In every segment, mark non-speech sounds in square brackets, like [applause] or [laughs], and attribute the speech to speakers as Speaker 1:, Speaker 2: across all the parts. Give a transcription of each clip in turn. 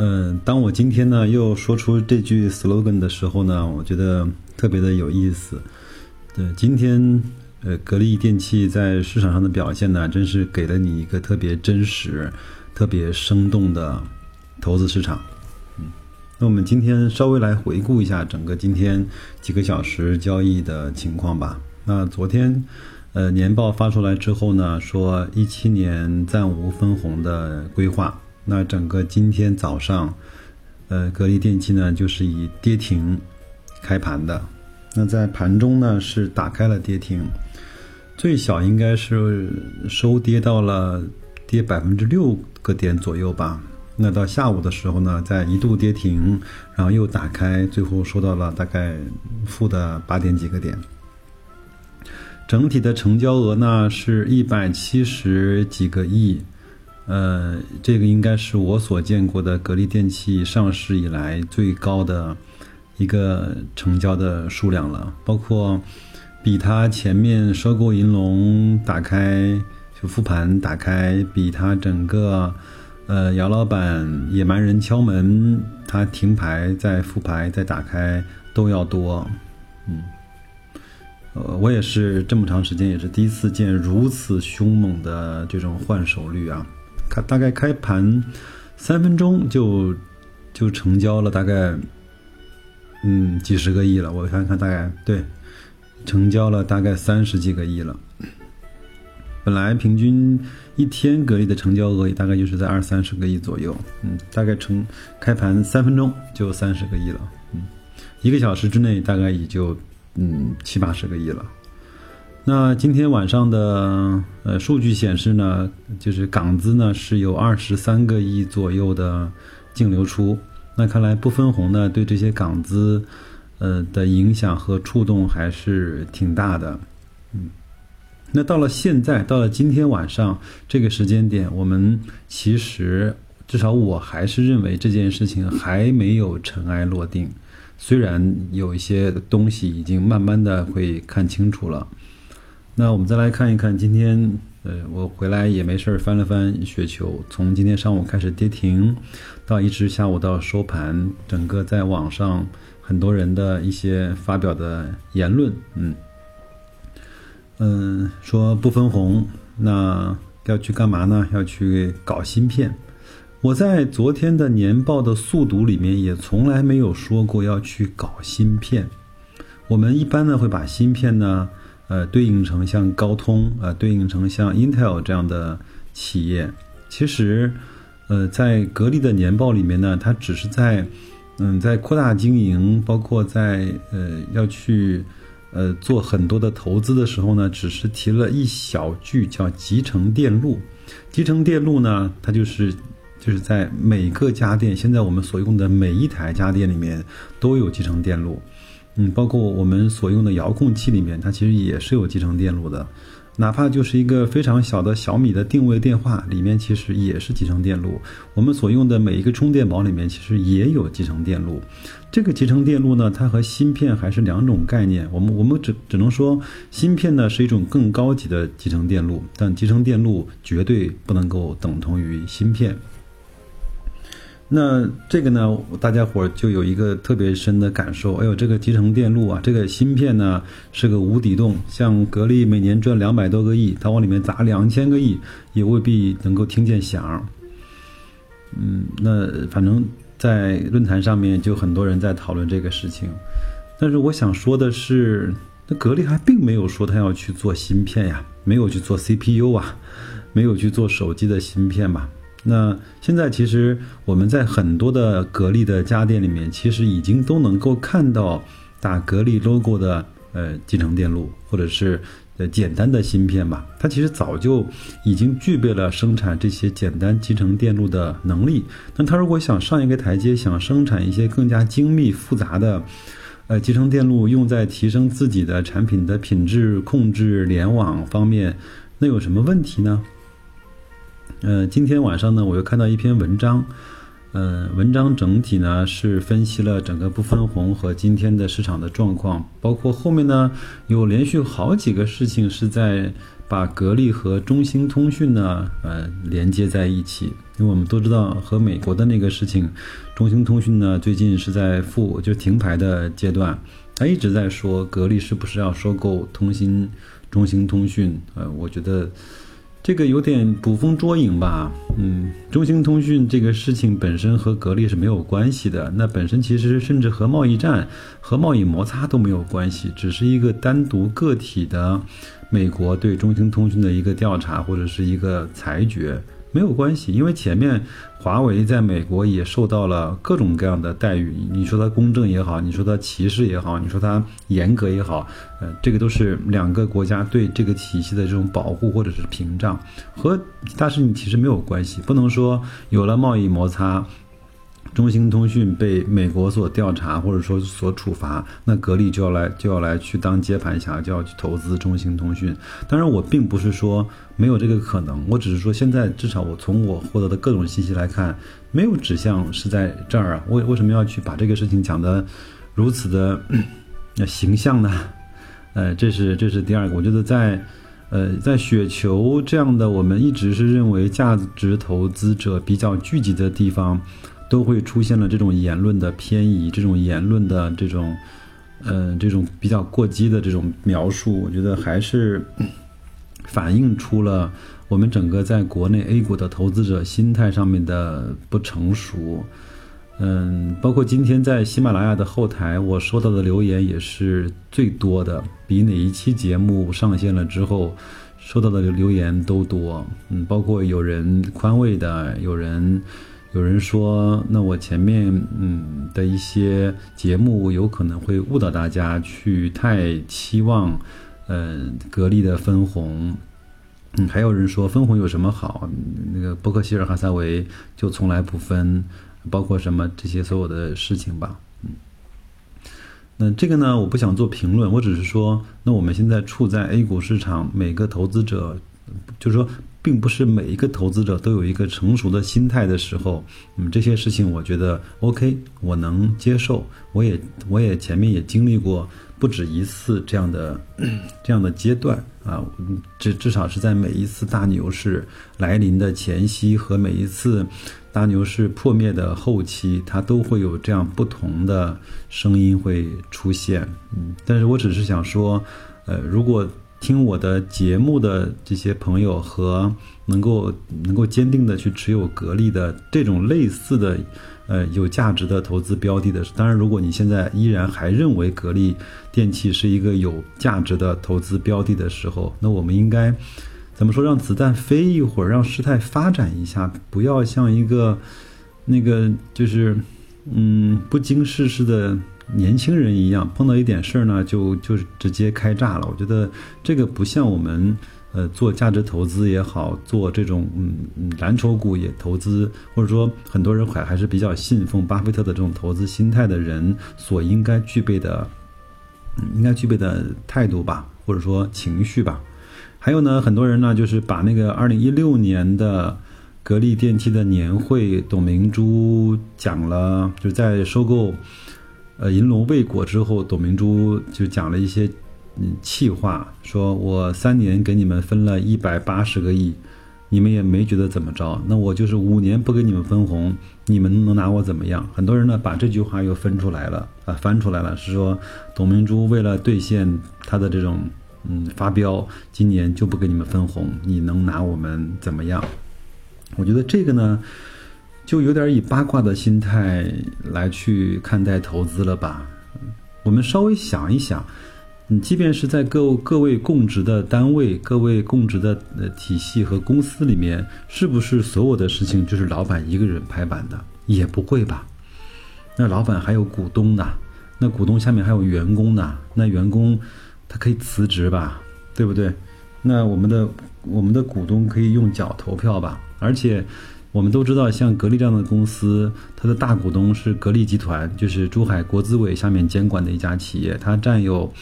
Speaker 1: 嗯，当我今天呢又说出这句 slogan 的时候呢，我觉得特别的有意思。对，今天呃，格力电器在市场上的表现呢，真是给了你一个特别真实、特别生动的投资市场。嗯，那我们今天稍微来回顾一下整个今天几个小时交易的情况吧。那昨天呃年报发出来之后呢，说一七年暂无分红的规划。那整个今天早上，呃，格力电器呢就是以跌停开盘的。那在盘中呢，是打开了跌停，最小应该是收跌到了跌百分之六个点左右吧。那到下午的时候呢，在一度跌停，然后又打开，最后收到了大概负的八点几个点。整体的成交额呢是一百七十几个亿，呃，这个应该是我所见过的格力电器上市以来最高的。一个成交的数量了，包括比它前面收购银龙打开就复盘打开，比它整个呃姚老板野蛮人敲门，它停牌再复牌再打开都要多，嗯，呃，我也是这么长时间也是第一次见如此凶猛的这种换手率啊，开大概开盘三分钟就就成交了大概。嗯，几十个亿了，我看看，大概对，成交了大概三十几个亿了。本来平均一天格力的成交额也大概就是在二三十个亿左右，嗯，大概成开盘三分钟就三十个亿了，嗯，一个小时之内大概也就嗯七八十个亿了。那今天晚上的呃数据显示呢，就是港资呢是有二十三个亿左右的净流出。那看来不分红呢，对这些港资，呃的影响和触动还是挺大的，嗯。那到了现在，到了今天晚上这个时间点，我们其实至少我还是认为这件事情还没有尘埃落定，虽然有一些东西已经慢慢的会看清楚了。那我们再来看一看今天。呃，我回来也没事儿，翻了翻雪球，从今天上午开始跌停，到一直下午到收盘，整个在网上很多人的一些发表的言论，嗯，嗯，说不分红，那要去干嘛呢？要去搞芯片。我在昨天的年报的速读里面也从来没有说过要去搞芯片。我们一般呢会把芯片呢。呃，对应成像高通啊，对应成像 Intel 这样的企业，其实，呃，在格力的年报里面呢，它只是在，嗯，在扩大经营，包括在呃要去，呃做很多的投资的时候呢，只是提了一小句叫集成电路。集成电路呢，它就是就是在每个家电，现在我们所用的每一台家电里面都有集成电路。嗯，包括我们所用的遥控器里面，它其实也是有集成电路的，哪怕就是一个非常小的小米的定位电话里面，其实也是集成电路。我们所用的每一个充电宝里面，其实也有集成电路。这个集成电路呢，它和芯片还是两种概念。我们我们只只能说，芯片呢是一种更高级的集成电路，但集成电路绝对不能够等同于芯片。那这个呢，大家伙就有一个特别深的感受。哎呦，这个集成电路啊，这个芯片呢是个无底洞。像格力每年赚两百多个亿，它往里面砸两千个亿，也未必能够听见响。嗯，那反正，在论坛上面就很多人在讨论这个事情。但是我想说的是，那格力还并没有说他要去做芯片呀，没有去做 CPU 啊，没有去做手机的芯片吧。那现在其实我们在很多的格力的家电里面，其实已经都能够看到打格力 logo 的呃集成电路，或者是呃简单的芯片吧。它其实早就已经具备了生产这些简单集成电路的能力。那它如果想上一个台阶，想生产一些更加精密复杂的呃，集成电路用在提升自己的产品的品质控制、联网方面，那有什么问题呢？呃，今天晚上呢，我又看到一篇文章，呃，文章整体呢是分析了整个不分红和今天的市场的状况，包括后面呢有连续好几个事情是在把格力和中兴通讯呢，呃，连接在一起。因为我们都知道和美国的那个事情，中兴通讯呢最近是在复就停牌的阶段，他一直在说格力是不是要收购通兴中兴通讯，呃，我觉得。这个有点捕风捉影吧，嗯，中兴通讯这个事情本身和格力是没有关系的，那本身其实甚至和贸易战、和贸易摩擦都没有关系，只是一个单独个体的美国对中兴通讯的一个调查或者是一个裁决。没有关系，因为前面华为在美国也受到了各种各样的待遇。你说它公正也好，你说它歧视也好，你说它严格也好，呃，这个都是两个国家对这个体系的这种保护或者是屏障，和大事情其实没有关系。不能说有了贸易摩擦。中兴通讯被美国所调查，或者说所处罚，那格力就要来就要来去当接盘侠，就要去投资中兴通讯。当然，我并不是说没有这个可能，我只是说现在至少我从我获得的各种信息来看，没有指向是在这儿啊。为为什么要去把这个事情讲得如此的 [laughs] 形象呢？呃，这是这是第二个。我觉得在呃在雪球这样的我们一直是认为价值投资者比较聚集的地方。都会出现了这种言论的偏移，这种言论的这种，呃，这种比较过激的这种描述，我觉得还是反映出了我们整个在国内 A 股的投资者心态上面的不成熟。嗯，包括今天在喜马拉雅的后台，我收到的留言也是最多的，比哪一期节目上线了之后收到的留言都多。嗯，包括有人宽慰的，有人。有人说，那我前面嗯的一些节目有可能会误导大家去太期望，呃，格力的分红。嗯，还有人说分红有什么好？那个伯克希尔哈撒韦就从来不分，包括什么这些所有的事情吧。嗯，那这个呢，我不想做评论，我只是说，那我们现在处在 A 股市场，每个投资者，就是说。并不是每一个投资者都有一个成熟的心态的时候，嗯，这些事情我觉得 OK，我能接受。我也我也前面也经历过不止一次这样的 [clears throat] 这样的阶段啊，至至少是在每一次大牛市来临的前夕和每一次大牛市破灭的后期，它都会有这样不同的声音会出现。嗯，但是我只是想说，呃，如果。听我的节目的这些朋友和能够能够坚定的去持有格力的这种类似的，呃有价值的投资标的的，当然，如果你现在依然还认为格力电器是一个有价值的投资标的的时候，那我们应该怎么说？让子弹飞一会儿，让事态发展一下，不要像一个那个就是嗯不经世事的。年轻人一样，碰到一点事儿呢，就就直接开炸了。我觉得这个不像我们，呃，做价值投资也好，做这种嗯蓝筹股也投资，或者说很多人还还是比较信奉巴菲特的这种投资心态的人所应该具备的，应该具备的态度吧，或者说情绪吧。还有呢，很多人呢，就是把那个二零一六年的格力电器的年会，董明珠讲了，就在收购。呃，银龙未果之后，董明珠就讲了一些嗯气话，说我三年给你们分了一百八十个亿，你们也没觉得怎么着。那我就是五年不给你们分红，你们能拿我怎么样？很多人呢把这句话又分出来了啊，翻出来了，是说董明珠为了兑现他的这种嗯发飙，今年就不给你们分红，你能拿我们怎么样？我觉得这个呢。就有点以八卦的心态来去看待投资了吧？我们稍微想一想，你即便是在各各位供职的单位、各位供职的体系和公司里面，是不是所有的事情就是老板一个人拍板的？也不会吧？那老板还有股东呢，那股东下面还有员工呢，那员工他可以辞职吧？对不对？那我们的我们的股东可以用脚投票吧？而且。我们都知道，像格力这样的公司，它的大股东是格力集团，就是珠海国资委下面监管的一家企业，它占有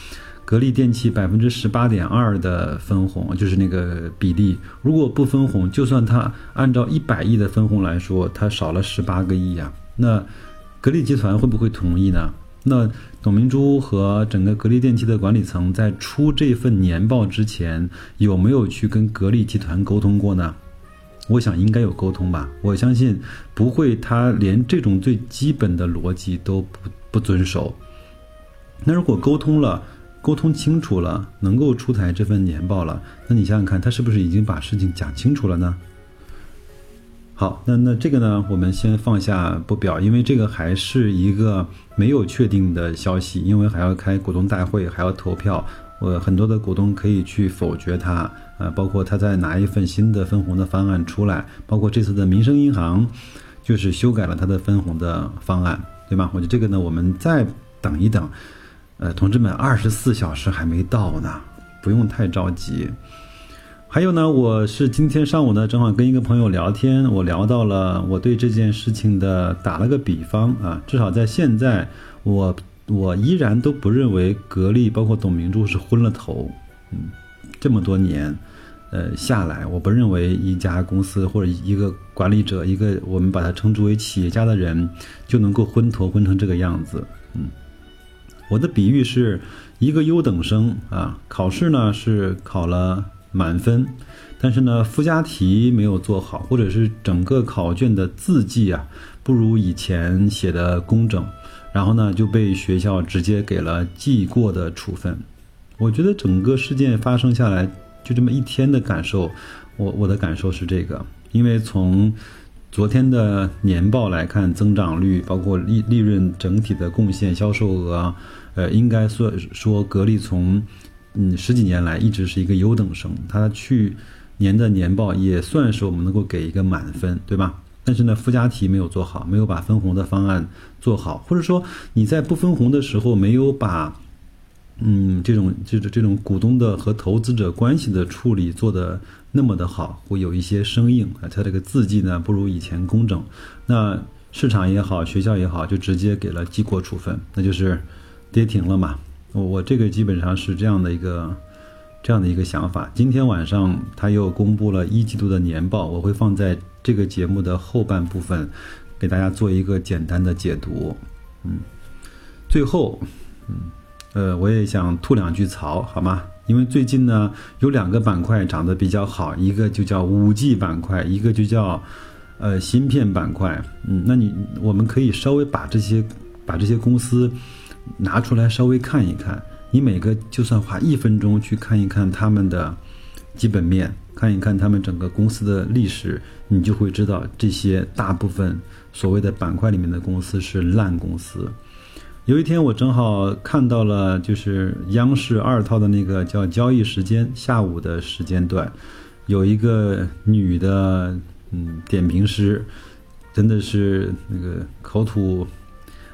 Speaker 1: 格力电器百分之十八点二的分红，就是那个比例。如果不分红，就算它按照一百亿的分红来说，它少了十八个亿呀。那格力集团会不会同意呢？那董明珠和整个格力电器的管理层在出这份年报之前，有没有去跟格力集团沟通过呢？我想应该有沟通吧，我相信不会，他连这种最基本的逻辑都不不遵守。那如果沟通了，沟通清楚了，能够出台这份年报了，那你想想看，他是不是已经把事情讲清楚了呢？好，那那这个呢，我们先放下不表，因为这个还是一个没有确定的消息，因为还要开股东大会，还要投票。我很多的股东可以去否决它，呃，包括他再拿一份新的分红的方案出来，包括这次的民生银行，就是修改了他的分红的方案，对吧？我觉得这个呢，我们再等一等，呃，同志们，二十四小时还没到呢，不用太着急。还有呢，我是今天上午呢，正好跟一个朋友聊天，我聊到了我对这件事情的打了个比方啊，至少在现在我。我依然都不认为格力包括董明珠是昏了头，嗯，这么多年，呃下来，我不认为一家公司或者一个管理者，一个我们把它称之为企业家的人，就能够昏头昏成这个样子，嗯，我的比喻是一个优等生啊，考试呢是考了满分，但是呢附加题没有做好，或者是整个考卷的字迹啊不如以前写的工整。然后呢，就被学校直接给了记过的处分。我觉得整个事件发生下来，就这么一天的感受，我我的感受是这个。因为从昨天的年报来看，增长率包括利利润整体的贡献、销售额，呃，应该算说格力从嗯十几年来一直是一个优等生。它去年的年报也算是我们能够给一个满分，对吧？但是呢，附加题没有做好，没有把分红的方案做好，或者说你在不分红的时候没有把，嗯，这种就是这种股东的和投资者关系的处理做的那么的好，会有一些生硬啊，它这个字迹呢不如以前工整，那市场也好，学校也好，就直接给了记过处分，那就是跌停了嘛。我我这个基本上是这样的一个这样的一个想法。今天晚上他又公布了一季度的年报，我会放在。这个节目的后半部分，给大家做一个简单的解读。嗯，最后，嗯，呃，我也想吐两句槽，好吗？因为最近呢，有两个板块涨得比较好，一个就叫五 G 板块，一个就叫呃芯片板块。嗯，那你我们可以稍微把这些把这些公司拿出来稍微看一看。你每个就算花一分钟去看一看他们的基本面。看一看他们整个公司的历史，你就会知道这些大部分所谓的板块里面的公司是烂公司。有一天我正好看到了，就是央视二套的那个叫交易时间下午的时间段，有一个女的嗯点评师，真的是那个口吐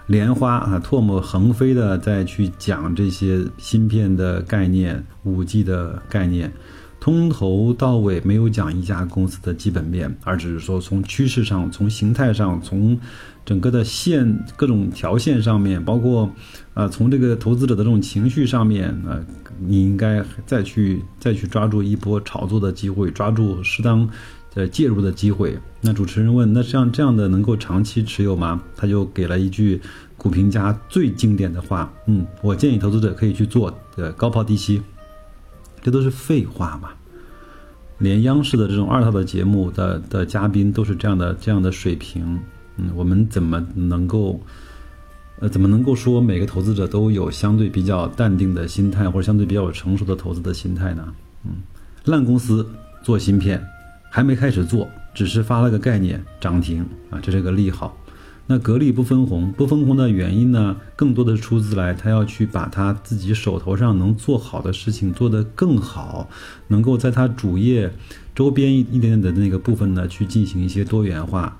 Speaker 1: 莲花啊，唾沫横飞的在去讲这些芯片的概念、五 G 的概念。从头到尾没有讲一家公司的基本面，而只是说从趋势上、从形态上、从整个的线各种条线上面，包括啊从这个投资者的这种情绪上面啊，你应该再去再去抓住一波炒作的机会，抓住适当的介入的机会。那主持人问：那像这样的能够长期持有吗？他就给了一句股评家最经典的话：嗯，我建议投资者可以去做的高抛低吸。这都是废话嘛！连央视的这种二套的节目的的嘉宾都是这样的这样的水平，嗯，我们怎么能够，呃，怎么能够说每个投资者都有相对比较淡定的心态，或者相对比较有成熟的投资的心态呢？嗯，烂公司做芯片，还没开始做，只是发了个概念涨停啊，这是个利好。那格力不分红，不分红的原因呢？更多的出自来，他要去把他自己手头上能做好的事情做得更好，能够在他主业周边一一点点的那个部分呢，去进行一些多元化，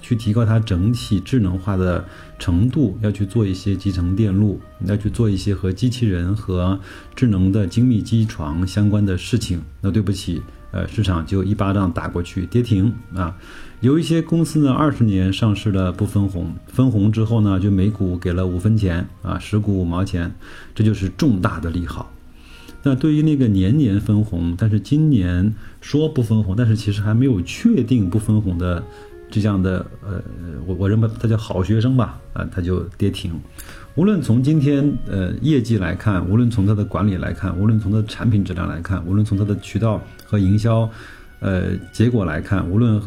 Speaker 1: 去提高它整体智能化的程度，要去做一些集成电路，要去做一些和机器人和智能的精密机床相关的事情。那对不起。呃，市场就一巴掌打过去，跌停啊。有一些公司呢，二十年上市了不分红，分红之后呢，就每股给了五分钱啊，十股五毛钱，这就是重大的利好。那对于那个年年分红，但是今年说不分红，但是其实还没有确定不分红的这样的呃，我我认为他叫好学生吧，啊，他就跌停。无论从今天呃业绩来看，无论从它的管理来看，无论从它的产品质量来看，无论从它的渠道和营销。呃，结果来看，无论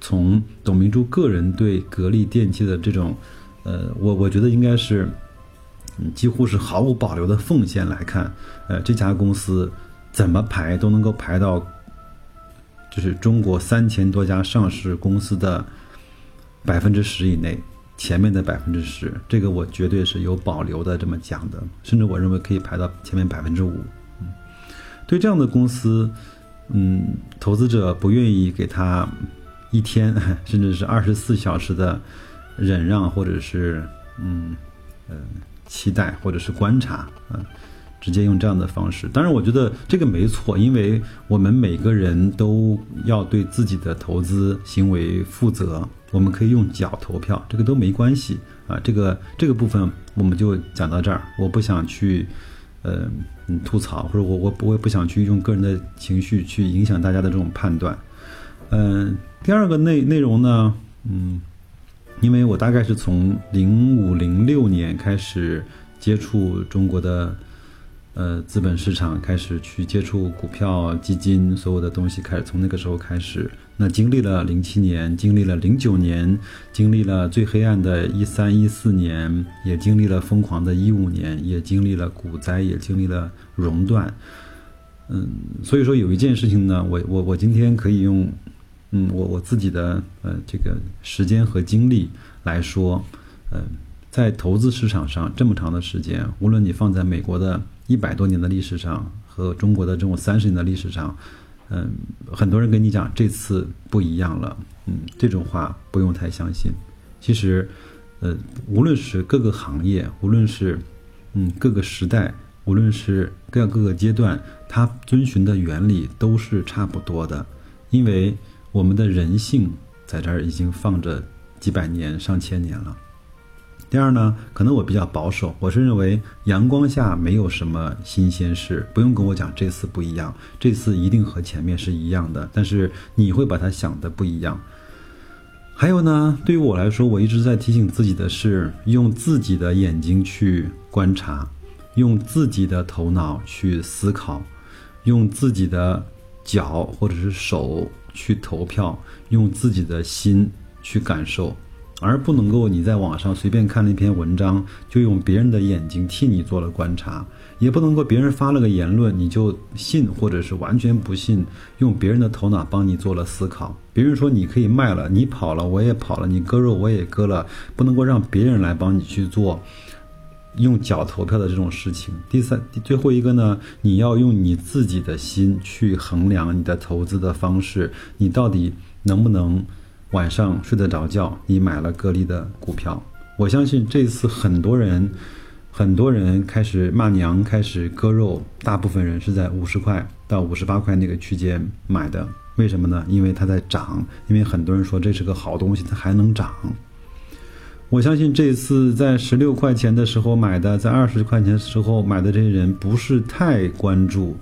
Speaker 1: 从董明珠个人对格力电器的这种，呃，我我觉得应该是，嗯几乎是毫无保留的奉献来看，呃，这家公司怎么排都能够排到，就是中国三千多家上市公司的百分之十以内，前面的百分之十，这个我绝对是有保留的这么讲的，甚至我认为可以排到前面百分之五。嗯，对这样的公司。嗯，投资者不愿意给他一天 [laughs] 甚至是二十四小时的忍让，或者是嗯呃期待，或者是观察啊，直接用这样的方式。当然，我觉得这个没错，因为我们每个人都要对自己的投资行为负责。我们可以用脚投票，这个都没关系啊。这个这个部分我们就讲到这儿，我不想去。呃，嗯，吐槽或者我我我也不想去用个人的情绪去影响大家的这种判断。嗯，第二个内内容呢，嗯，因为我大概是从零五零六年开始接触中国的。呃，资本市场开始去接触股票、基金，所有的东西开始从那个时候开始。那经历了零七年，经历了零九年，经历了最黑暗的一三一四年，也经历了疯狂的一五年，也经历了股灾，也经历了熔断。嗯，所以说有一件事情呢，我我我今天可以用，嗯，我我自己的呃这个时间和精力来说，嗯，在投资市场上这么长的时间，无论你放在美国的。一百多年的历史上和中国的这种三十年的历史上，嗯，很多人跟你讲这次不一样了，嗯，这种话不用太相信。其实，呃，无论是各个行业，无论是嗯各个时代，无论是各各个阶段，它遵循的原理都是差不多的，因为我们的人性在这儿已经放着几百年、上千年了。第二呢，可能我比较保守，我是认为阳光下没有什么新鲜事，不用跟我讲这次不一样，这次一定和前面是一样的。但是你会把它想的不一样。还有呢，对于我来说，我一直在提醒自己的是，用自己的眼睛去观察，用自己的头脑去思考，用自己的脚或者是手去投票，用自己的心去感受。而不能够你在网上随便看了一篇文章，就用别人的眼睛替你做了观察，也不能够别人发了个言论你就信或者是完全不信，用别人的头脑帮你做了思考。别人说你可以卖了，你跑了我也跑了，你割肉我也割了，不能够让别人来帮你去做用脚投票的这种事情。第三，最后一个呢，你要用你自己的心去衡量你的投资的方式，你到底能不能。晚上睡得着觉，你买了格力的股票，我相信这次很多人，很多人开始骂娘，开始割肉，大部分人是在五十块到五十八块那个区间买的，为什么呢？因为它在涨，因为很多人说这是个好东西，它还能涨。我相信这次在十六块钱的时候买的，在二十块钱的时候买的这些人，不是太关注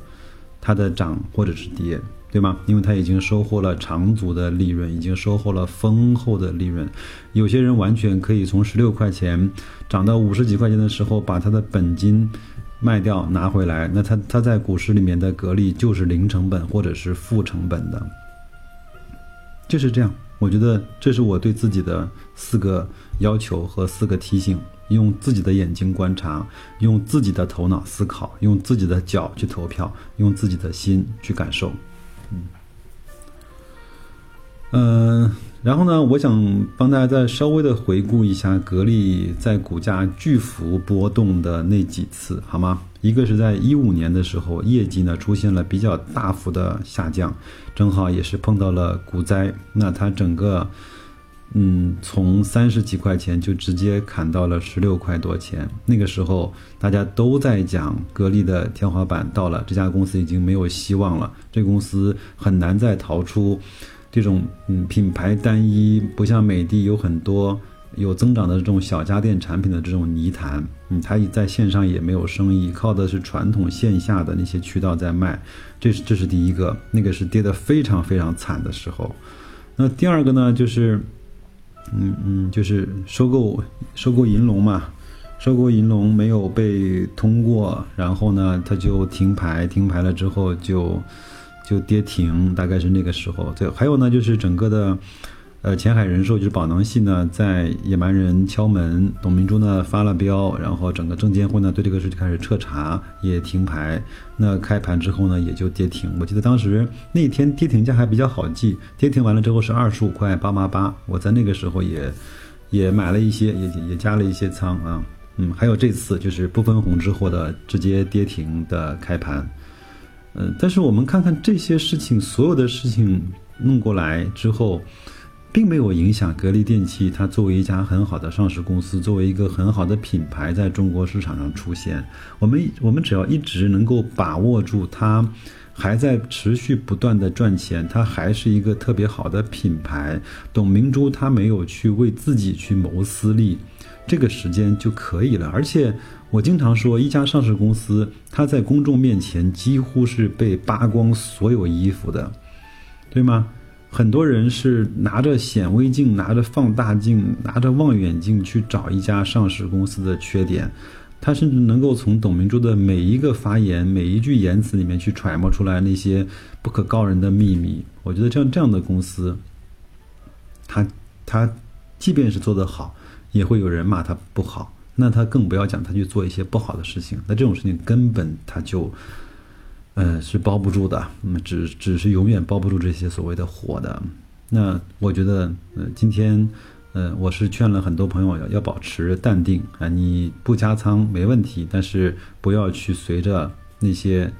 Speaker 1: 它的涨或者是跌。对吗？因为他已经收获了长足的利润，已经收获了丰厚的利润。有些人完全可以从十六块钱涨到五十几块钱的时候，把他的本金卖掉拿回来。那他他在股市里面的格力就是零成本或者是负成本的，就是这样。我觉得这是我对自己的四个要求和四个提醒。用自己的眼睛观察，用自己的头脑思考，用自己的脚去投票，用自己的心去感受。嗯，嗯然后呢，我想帮大家再稍微的回顾一下格力在股价巨幅波动的那几次，好吗？一个是在一五年的时候，业绩呢出现了比较大幅的下降，正好也是碰到了股灾，那它整个嗯，从三十几块钱就直接砍到了十六块多钱。那个时候大家都在讲格力的天花板到了，这家公司已经没有希望了，这公司很难再逃出这种嗯品牌单一，不像美的有很多有增长的这种小家电产品的这种泥潭。嗯，它在线上也没有生意，靠的是传统线下的那些渠道在卖。这是这是第一个，那个是跌得非常非常惨的时候。那第二个呢，就是。嗯嗯，就是收购收购银龙嘛，收购银龙没有被通过，然后呢，它就停牌，停牌了之后就就跌停，大概是那个时候。对，还有呢，就是整个的。呃，前海人寿就是宝能系呢，在野蛮人敲门，董明珠呢发了飙，然后整个证监会呢对这个事就开始彻查，也停牌。那开盘之后呢，也就跌停。我记得当时那天跌停价还比较好记，跌停完了之后是二十五块八八八。我在那个时候也也买了一些，也也加了一些仓啊。嗯，还有这次就是不分红之后的直接跌停的开盘。嗯，但是我们看看这些事情，所有的事情弄过来之后。并没有影响格力电器，它作为一家很好的上市公司，作为一个很好的品牌，在中国市场上出现。我们我们只要一直能够把握住它，还在持续不断的赚钱，它还是一个特别好的品牌。董明珠她没有去为自己去谋私利，这个时间就可以了。而且我经常说，一家上市公司，它在公众面前几乎是被扒光所有衣服的，对吗？很多人是拿着显微镜、拿着放大镜、拿着望远镜去找一家上市公司的缺点，他甚至能够从董明珠的每一个发言、每一句言辞里面去揣摩出来那些不可告人的秘密。我觉得像这样的公司，他他即便是做得好，也会有人骂他不好。那他更不要讲他去做一些不好的事情。那这种事情根本他就。呃，是包不住的，嗯只只是永远包不住这些所谓的火的。那我觉得，呃，今天，呃，我是劝了很多朋友要要保持淡定啊，你不加仓没问题，但是不要去随着那些，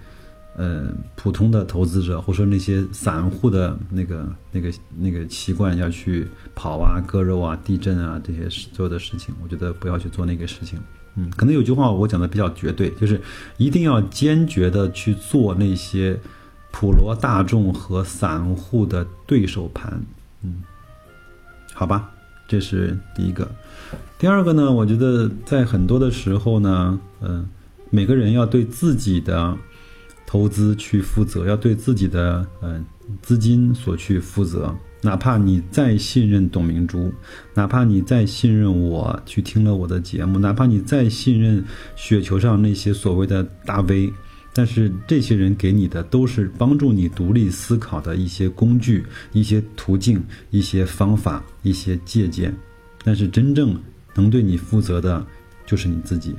Speaker 1: 呃，普通的投资者或者说那些散户的那个那个那个习惯要去跑啊、割肉啊、地震啊这些所有的事情，我觉得不要去做那个事情。嗯，可能有句话我讲的比较绝对，就是一定要坚决的去做那些普罗大众和散户的对手盘。嗯，好吧，这是第一个。第二个呢，我觉得在很多的时候呢，嗯，每个人要对自己的投资去负责，要对自己的嗯资金所去负责。哪怕你再信任董明珠，哪怕你再信任我去听了我的节目，哪怕你再信任雪球上那些所谓的大 V，但是这些人给你的都是帮助你独立思考的一些工具、一些途径、一些方法、一些借鉴。但是真正能对你负责的，就是你自己，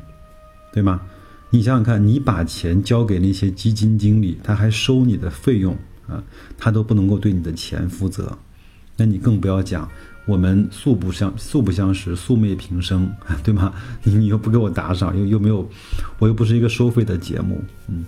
Speaker 1: 对吗？你想想看，你把钱交给那些基金经理，他还收你的费用啊，他都不能够对你的钱负责。那你更不要讲，我们素不相素不相识，素昧平生，[laughs] 对吗？你你又不给我打赏，又又没有，我又不是一个收费的节目，嗯，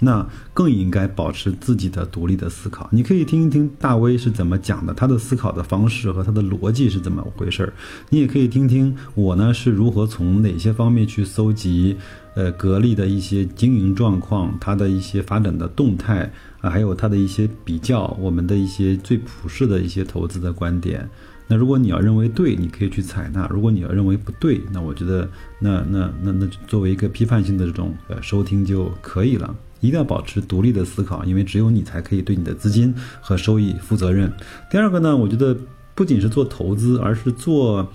Speaker 1: 那更应该保持自己的独立的思考。你可以听一听大威是怎么讲的，他的思考的方式和他的逻辑是怎么回事儿。你也可以听听我呢是如何从哪些方面去搜集，呃，格力的一些经营状况，它的一些发展的动态。啊，还有它的一些比较，我们的一些最普世的一些投资的观点。那如果你要认为对，你可以去采纳；如果你要认为不对，那我觉得，那那那那作为一个批判性的这种呃收听就可以了。一定要保持独立的思考，因为只有你才可以对你的资金和收益负责任。第二个呢，我觉得不仅是做投资，而是做。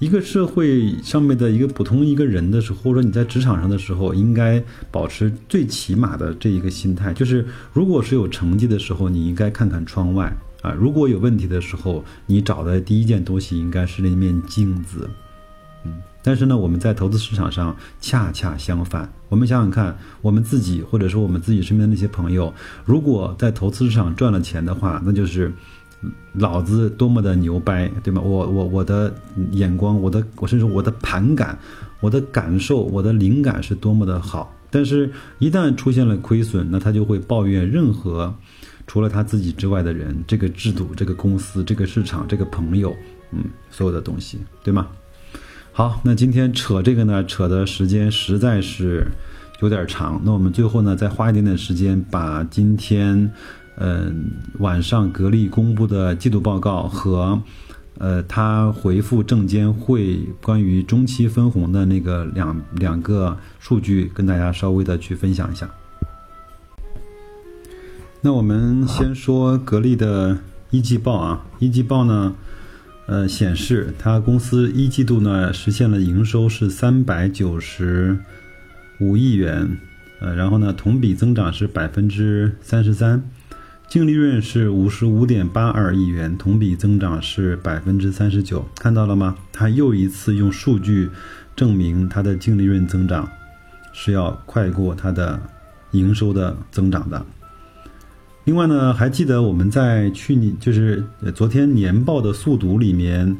Speaker 1: 一个社会上面的一个普通一个人的时候，或者说你在职场上的时候，应该保持最起码的这一个心态，就是如果是有成绩的时候，你应该看看窗外啊；如果有问题的时候，你找的第一件东西应该是那面镜子。嗯，但是呢，我们在投资市场上恰恰相反。我们想想看，我们自己或者说我们自己身边的那些朋友，如果在投资市场赚了钱的话，那就是。老子多么的牛掰，对吗？我我我的眼光，我的我甚至我的盘感，我的感受，我的灵感是多么的好。但是，一旦出现了亏损，那他就会抱怨任何除了他自己之外的人，这个制度、这个公司、这个市场、这个朋友，嗯，所有的东西，对吗？好，那今天扯这个呢，扯的时间实在是有点长。那我们最后呢，再花一点点时间，把今天，嗯，晚上格力公布的季度报告和，呃，他回复证监会关于中期分红的那个两两个数据，跟大家稍微的去分享一下。那我们先说格力的一季报啊，一季报呢。呃，显示它公司一季度呢实现了营收是三百九十五亿元，呃，然后呢同比增长是百分之三十三，净利润是五十五点八二亿元，同比增长是百分之三十九。看到了吗？它又一次用数据证明它的净利润增长是要快过它的营收的增长的。另外呢，还记得我们在去年就是昨天年报的速读里面，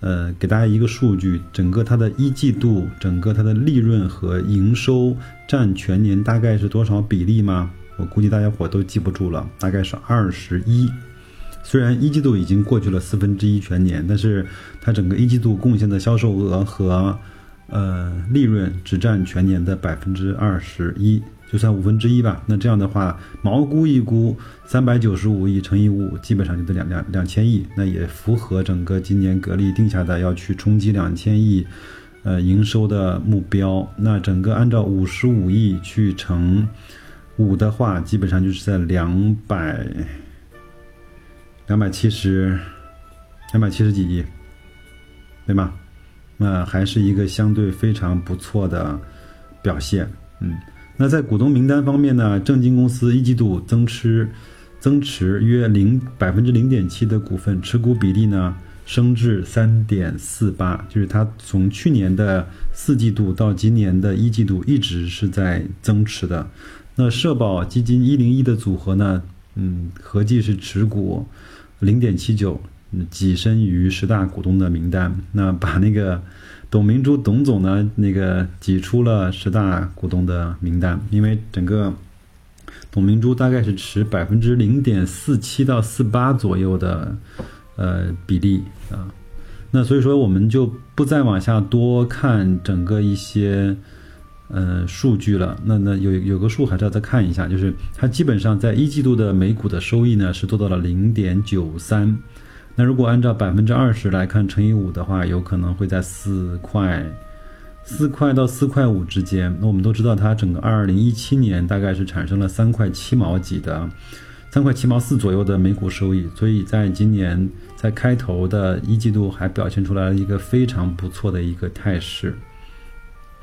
Speaker 1: 呃，给大家一个数据，整个它的一季度，整个它的利润和营收占全年大概是多少比例吗？我估计大家伙都记不住了，大概是二十一。虽然一季度已经过去了四分之一全年，但是它整个一季度贡献的销售额和呃利润只占全年的百分之二十一。就算五分之一吧，那这样的话，毛估一估，三百九十五亿乘以五，基本上就得两两两千亿，那也符合整个今年格力定下的要去冲击两千亿，呃，营收的目标。那整个按照五十五亿去乘五的话，基本上就是在两百两百七十两百七十几亿，对吗？那还是一个相对非常不错的表现，嗯。那在股东名单方面呢，正金公司一季度增持，增持约零百分之零点七的股份，持股比例呢升至三点四八，就是它从去年的四季度到今年的一季度一直是在增持的。那社保基金一零一的组合呢，嗯，合计是持股零点七九，跻身于十大股东的名单。那把那个。董明珠董总呢，那个挤出了十大股东的名单，因为整个董明珠大概是持百分之零点四七到四八左右的呃比例啊，那所以说我们就不再往下多看整个一些呃数据了。那那有有个数还是要再看一下，就是它基本上在一季度的每股的收益呢是做到了零点九三。那如果按照百分之二十来看乘以五的话，有可能会在四块，四块到四块五之间。那我们都知道，它整个二零一七年大概是产生了三块七毛几的，三块七毛四左右的每股收益，所以在今年在开头的一季度还表现出来了一个非常不错的一个态势。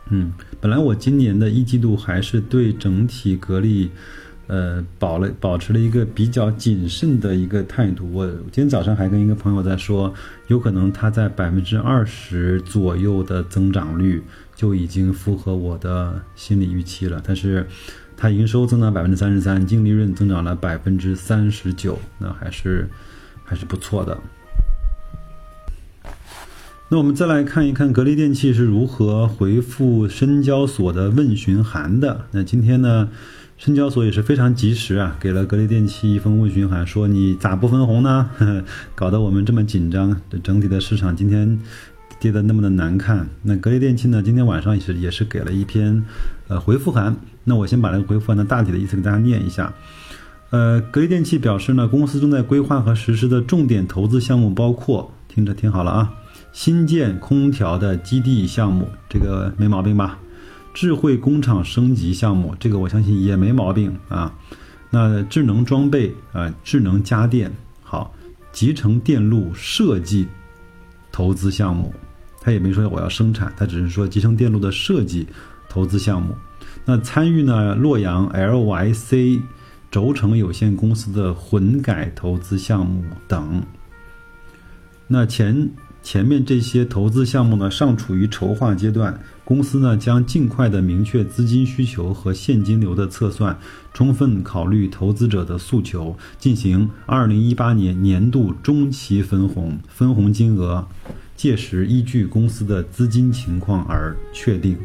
Speaker 1: 嗯，本来我今年的一季度还是对整体格力。呃，保了保持了一个比较谨慎的一个态度。我今天早上还跟一个朋友在说，有可能它在百分之二十左右的增长率就已经符合我的心理预期了。但是，它营收增长百分之三十三，净利润增长了百分之三十九，那还是还是不错的。那我们再来看一看格力电器是如何回复深交所的问询函的。那今天呢？深交所也是非常及时啊，给了格力电器一封问询函，说你咋不分红呢？[laughs] 搞得我们这么紧张，这整体的市场今天跌得那么的难看。那格力电器呢，今天晚上也是也是给了一篇呃回复函。那我先把这个回复函的大体的意思给大家念一下。呃，格力电器表示呢，公司正在规划和实施的重点投资项目包括，听着听好了啊，新建空调的基地项目，这个没毛病吧？智慧工厂升级项目，这个我相信也没毛病啊。那智能装备啊，智能家电，好，集成电路设计投资项目，他也没说我要生产，他只是说集成电路的设计投资项目。那参与呢，洛阳 LYC 轴承有限公司的混改投资项目等。那前。前面这些投资项目呢，尚处于筹划阶段。公司呢，将尽快的明确资金需求和现金流的测算，充分考虑投资者的诉求，进行二零一八年年度中期分红。分红金额，届时依据公司的资金情况而确定。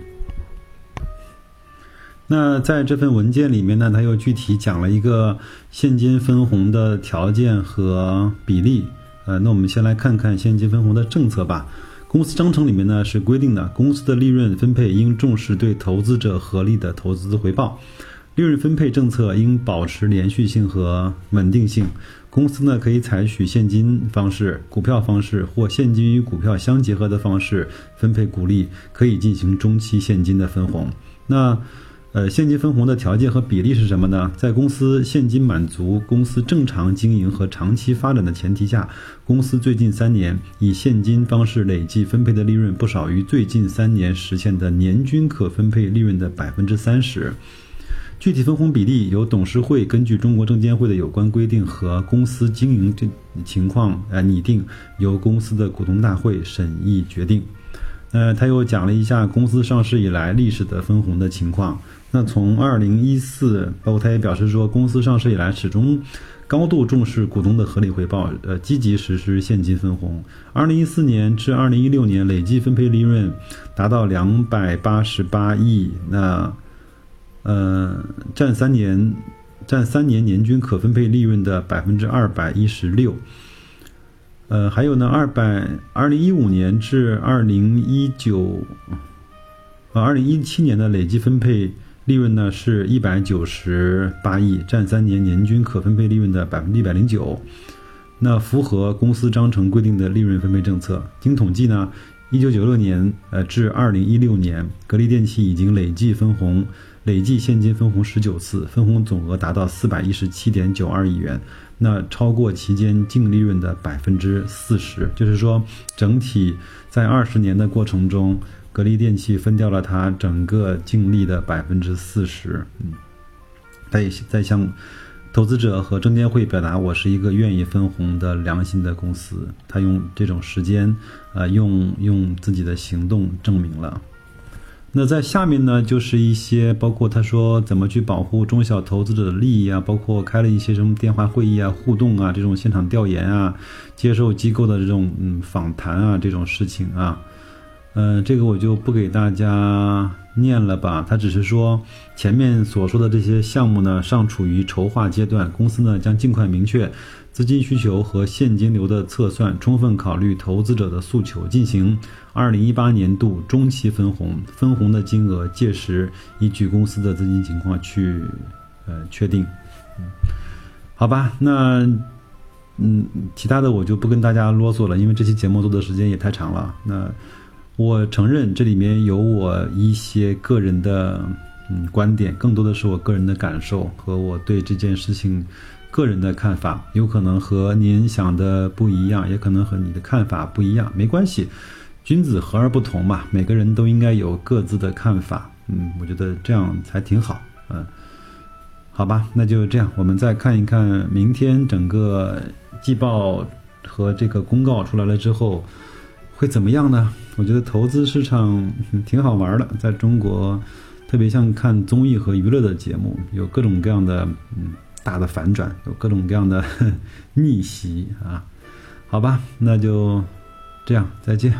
Speaker 1: 那在这份文件里面呢，他又具体讲了一个现金分红的条件和比例。呃，那我们先来看看现金分红的政策吧。公司章程里面呢是规定的，公司的利润分配应重视对投资者合理的投资回报，利润分配政策应保持连续性和稳定性。公司呢可以采取现金方式、股票方式或现金与股票相结合的方式分配股利，可以进行中期现金的分红。那呃，现金分红的条件和比例是什么呢？在公司现金满足公司正常经营和长期发展的前提下，公司最近三年以现金方式累计分配的利润不少于最近三年实现的年均可分配利润的百分之三十。具体分红比例由董事会根据中国证监会的有关规定和公司经营这情况呃拟定，由公司的股东大会审议决定。呃，他又讲了一下公司上市以来历史的分红的情况。那从二零一四，包括他也表示说，公司上市以来始终高度重视股东的合理回报，呃，积极实施现金分红。二零一四年至二零一六年累计分配利润达到两百八十八亿，那呃占三年占三年年均可分配利润的百分之二百一十六。呃，还有呢，二百二零一五年至二零一九，呃，二零一七年的累计分配。利润呢是一百九十八亿，占三年年均可分配利润的百分之一百零九，那符合公司章程规定的利润分配政策。经统计呢，一九九六年呃至二零一六年，格力电器已经累计分红，累计现金分红十九次，分红总额达到四百一十七点九二亿元，那超过期间净利润的百分之四十。就是说，整体在二十年的过程中。格力电器分掉了它整个净利的百分之四十，嗯，他也在向投资者和证监会表达，我是一个愿意分红的良心的公司。他用这种时间，呃，用用自己的行动证明了。那在下面呢，就是一些包括他说怎么去保护中小投资者的利益啊，包括开了一些什么电话会议啊、互动啊、这种现场调研啊、接受机构的这种嗯访谈啊这种事情啊。嗯，这个我就不给大家念了吧。他只是说，前面所说的这些项目呢，尚处于筹划阶段。公司呢将尽快明确资金需求和现金流的测算，充分考虑投资者的诉求，进行二零一八年度中期分红。分红的金额届时依据公司的资金情况去呃确定。嗯，好吧，那嗯，其他的我就不跟大家啰嗦了，因为这期节目做的时间也太长了。那。我承认这里面有我一些个人的嗯观点，更多的是我个人的感受和我对这件事情个人的看法，有可能和您想的不一样，也可能和你的看法不一样，没关系，君子和而不同嘛，每个人都应该有各自的看法，嗯，我觉得这样才挺好，嗯，好吧，那就这样，我们再看一看明天整个季报和这个公告出来了之后。会怎么样呢？我觉得投资市场 [laughs] 挺好玩的，在中国，特别像看综艺和娱乐的节目，有各种各样的嗯大的反转，有各种各样的 [laughs] 逆袭啊。好吧，那就这样，再见。